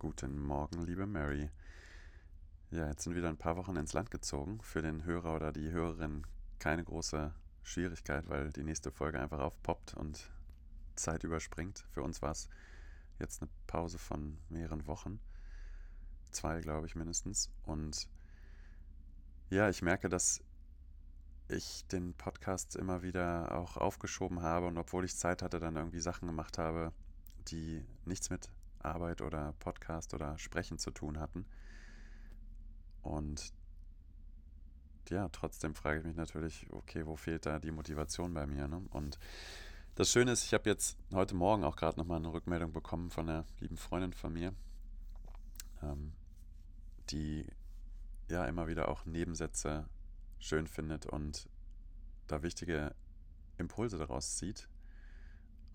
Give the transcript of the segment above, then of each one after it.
Guten Morgen, liebe Mary. Ja, jetzt sind wieder ein paar Wochen ins Land gezogen. Für den Hörer oder die Hörerin keine große Schwierigkeit, weil die nächste Folge einfach aufpoppt und Zeit überspringt. Für uns war es jetzt eine Pause von mehreren Wochen. Zwei, glaube ich, mindestens. Und ja, ich merke, dass ich den Podcast immer wieder auch aufgeschoben habe und obwohl ich Zeit hatte, dann irgendwie Sachen gemacht habe, die nichts mit Arbeit oder Podcast oder Sprechen zu tun hatten. Und ja, trotzdem frage ich mich natürlich, okay, wo fehlt da die Motivation bei mir? Ne? Und das Schöne ist, ich habe jetzt heute Morgen auch gerade nochmal eine Rückmeldung bekommen von einer lieben Freundin von mir, ähm, die ja immer wieder auch Nebensätze schön findet und da wichtige Impulse daraus zieht.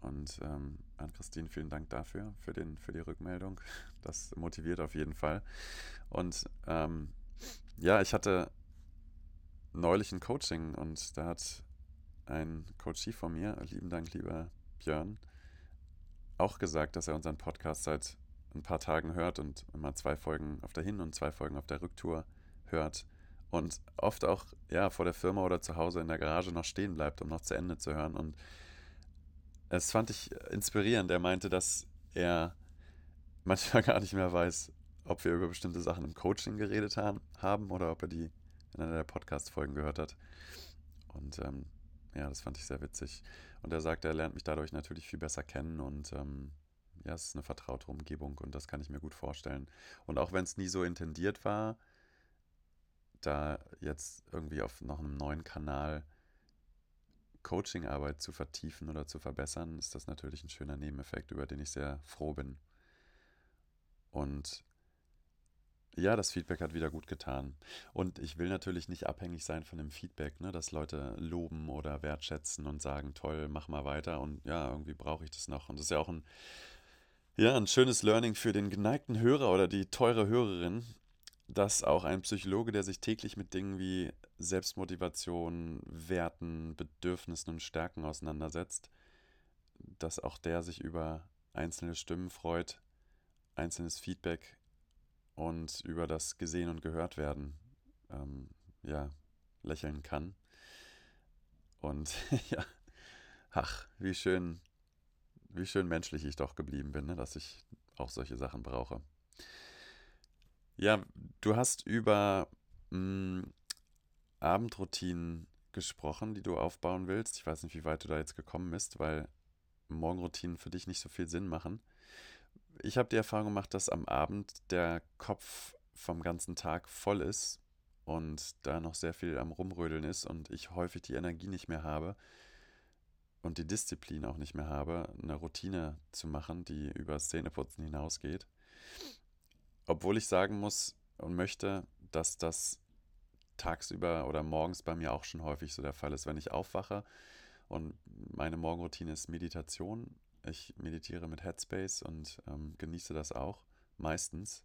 Und ähm, an Christine vielen Dank dafür, für, den, für die Rückmeldung. Das motiviert auf jeden Fall. Und ähm, ja, ich hatte neulich ein Coaching und da hat ein Coachie von mir, lieben Dank, lieber Björn, auch gesagt, dass er unseren Podcast seit ein paar Tagen hört und immer zwei Folgen auf der Hin- und zwei Folgen auf der Rücktour hört und oft auch ja vor der Firma oder zu Hause in der Garage noch stehen bleibt, um noch zu Ende zu hören. Und es fand ich inspirierend. Er meinte, dass er manchmal gar nicht mehr weiß, ob wir über bestimmte Sachen im Coaching geredet haben oder ob er die in einer der Podcast-Folgen gehört hat. Und ähm, ja, das fand ich sehr witzig. Und er sagte, er lernt mich dadurch natürlich viel besser kennen und ähm, ja, es ist eine vertraute Umgebung und das kann ich mir gut vorstellen. Und auch wenn es nie so intendiert war, da jetzt irgendwie auf noch einem neuen Kanal Coachingarbeit zu vertiefen oder zu verbessern, ist das natürlich ein schöner Nebeneffekt, über den ich sehr froh bin. Und ja, das Feedback hat wieder gut getan. Und ich will natürlich nicht abhängig sein von dem Feedback, ne, dass Leute loben oder wertschätzen und sagen, toll, mach mal weiter. Und ja, irgendwie brauche ich das noch. Und das ist ja auch ein, ja, ein schönes Learning für den geneigten Hörer oder die teure Hörerin, dass auch ein Psychologe, der sich täglich mit Dingen wie Selbstmotivation, Werten, Bedürfnissen und Stärken auseinandersetzt, dass auch der sich über einzelne Stimmen freut, einzelnes Feedback und über das Gesehen und Gehört werden, ähm, ja, lächeln kann. Und ja, ach, wie schön, wie schön menschlich ich doch geblieben bin, ne, dass ich auch solche Sachen brauche. Ja, du hast über mh, hm, Abendroutinen gesprochen, die du aufbauen willst. Ich weiß nicht, wie weit du da jetzt gekommen bist, weil Morgenroutinen für dich nicht so viel Sinn machen. Ich habe die Erfahrung gemacht, dass am Abend der Kopf vom ganzen Tag voll ist und da noch sehr viel am Rumrödeln ist und ich häufig die Energie nicht mehr habe und die Disziplin auch nicht mehr habe, eine Routine zu machen, die über Zähneputzen hinausgeht. Obwohl ich sagen muss und möchte, dass das tagsüber oder morgens bei mir auch schon häufig so der Fall ist, wenn ich aufwache und meine Morgenroutine ist Meditation. Ich meditiere mit Headspace und ähm, genieße das auch meistens.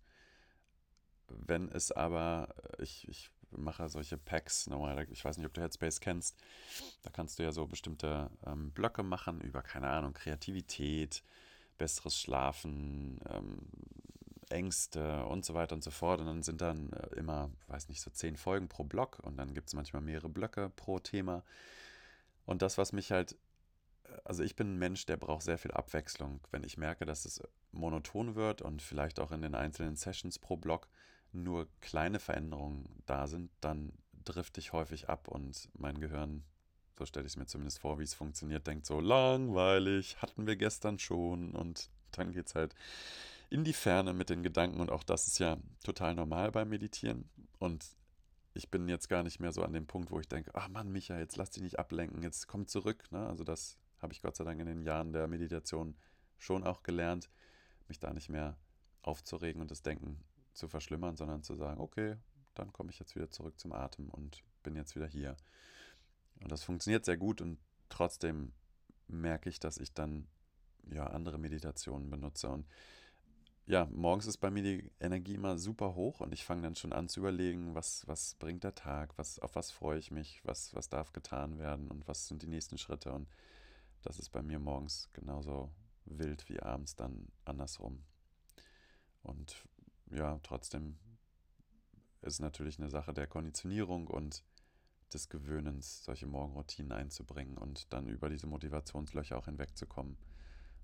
Wenn es aber, ich, ich mache solche Packs normal, ich weiß nicht, ob du Headspace kennst, da kannst du ja so bestimmte ähm, Blöcke machen über, keine Ahnung, Kreativität, besseres Schlafen, ähm, Ängste und so weiter und so fort. Und dann sind dann äh, immer, weiß nicht, so zehn Folgen pro Block und dann gibt es manchmal mehrere Blöcke pro Thema. Und das, was mich halt, äh, also ich bin ein Mensch, der braucht sehr viel Abwechslung. Wenn ich merke, dass es monoton wird und vielleicht auch in den einzelnen Sessions pro Block nur kleine Veränderungen da sind, dann drifte ich häufig ab und mein Gehirn, so stelle ich es mir zumindest vor, wie es funktioniert, denkt so, langweilig, hatten wir gestern schon und dann geht es halt in die Ferne mit den Gedanken und auch das ist ja total normal beim Meditieren und ich bin jetzt gar nicht mehr so an dem Punkt, wo ich denke, ach Mann, Micha, jetzt lass dich nicht ablenken, jetzt komm zurück. Ne? Also das habe ich Gott sei Dank in den Jahren der Meditation schon auch gelernt, mich da nicht mehr aufzuregen und das Denken zu verschlimmern, sondern zu sagen, okay, dann komme ich jetzt wieder zurück zum Atem und bin jetzt wieder hier. Und das funktioniert sehr gut und trotzdem merke ich, dass ich dann ja andere Meditationen benutze und ja, morgens ist bei mir die Energie immer super hoch und ich fange dann schon an zu überlegen, was, was bringt der Tag, was, auf was freue ich mich, was, was darf getan werden und was sind die nächsten Schritte. Und das ist bei mir morgens genauso wild wie abends dann andersrum. Und ja, trotzdem ist natürlich eine Sache der Konditionierung und des Gewöhnens, solche Morgenroutinen einzubringen und dann über diese Motivationslöcher auch hinwegzukommen.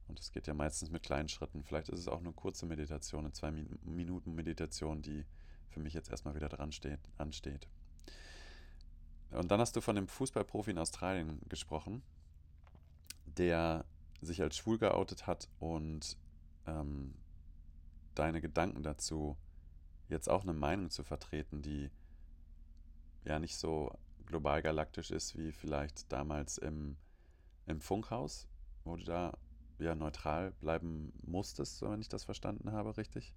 Und es geht ja meistens mit kleinen Schritten. Vielleicht ist es auch eine kurze Meditation, eine zwei Minuten Meditation, die für mich jetzt erstmal wieder dran steht, ansteht. Und dann hast du von dem Fußballprofi in Australien gesprochen, der sich als schwul geoutet hat und ähm, deine Gedanken dazu, jetzt auch eine Meinung zu vertreten, die ja nicht so global galaktisch ist wie vielleicht damals im, im Funkhaus, wo du da ja neutral bleiben musstest, wenn ich das verstanden habe, richtig.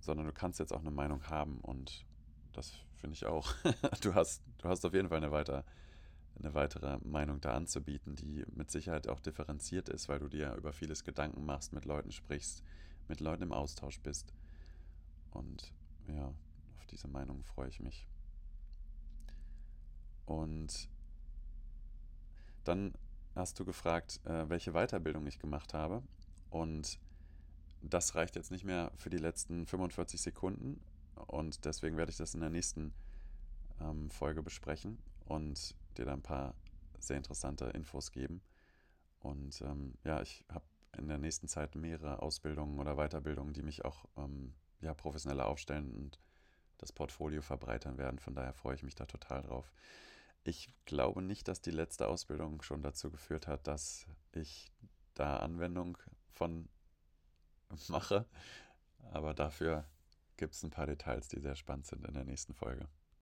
Sondern du kannst jetzt auch eine Meinung haben und das finde ich auch. du, hast, du hast auf jeden Fall eine, weiter, eine weitere Meinung da anzubieten, die mit Sicherheit auch differenziert ist, weil du dir über vieles Gedanken machst, mit Leuten sprichst, mit Leuten im Austausch bist. Und ja, auf diese Meinung freue ich mich. Und dann hast du gefragt, äh, welche Weiterbildung ich gemacht habe. Und das reicht jetzt nicht mehr für die letzten 45 Sekunden. Und deswegen werde ich das in der nächsten ähm, Folge besprechen und dir da ein paar sehr interessante Infos geben. Und ähm, ja, ich habe in der nächsten Zeit mehrere Ausbildungen oder Weiterbildungen, die mich auch ähm, ja, professioneller aufstellen und das Portfolio verbreitern werden. Von daher freue ich mich da total drauf. Ich glaube nicht, dass die letzte Ausbildung schon dazu geführt hat, dass ich da Anwendung von mache. Aber dafür gibt es ein paar Details, die sehr spannend sind in der nächsten Folge.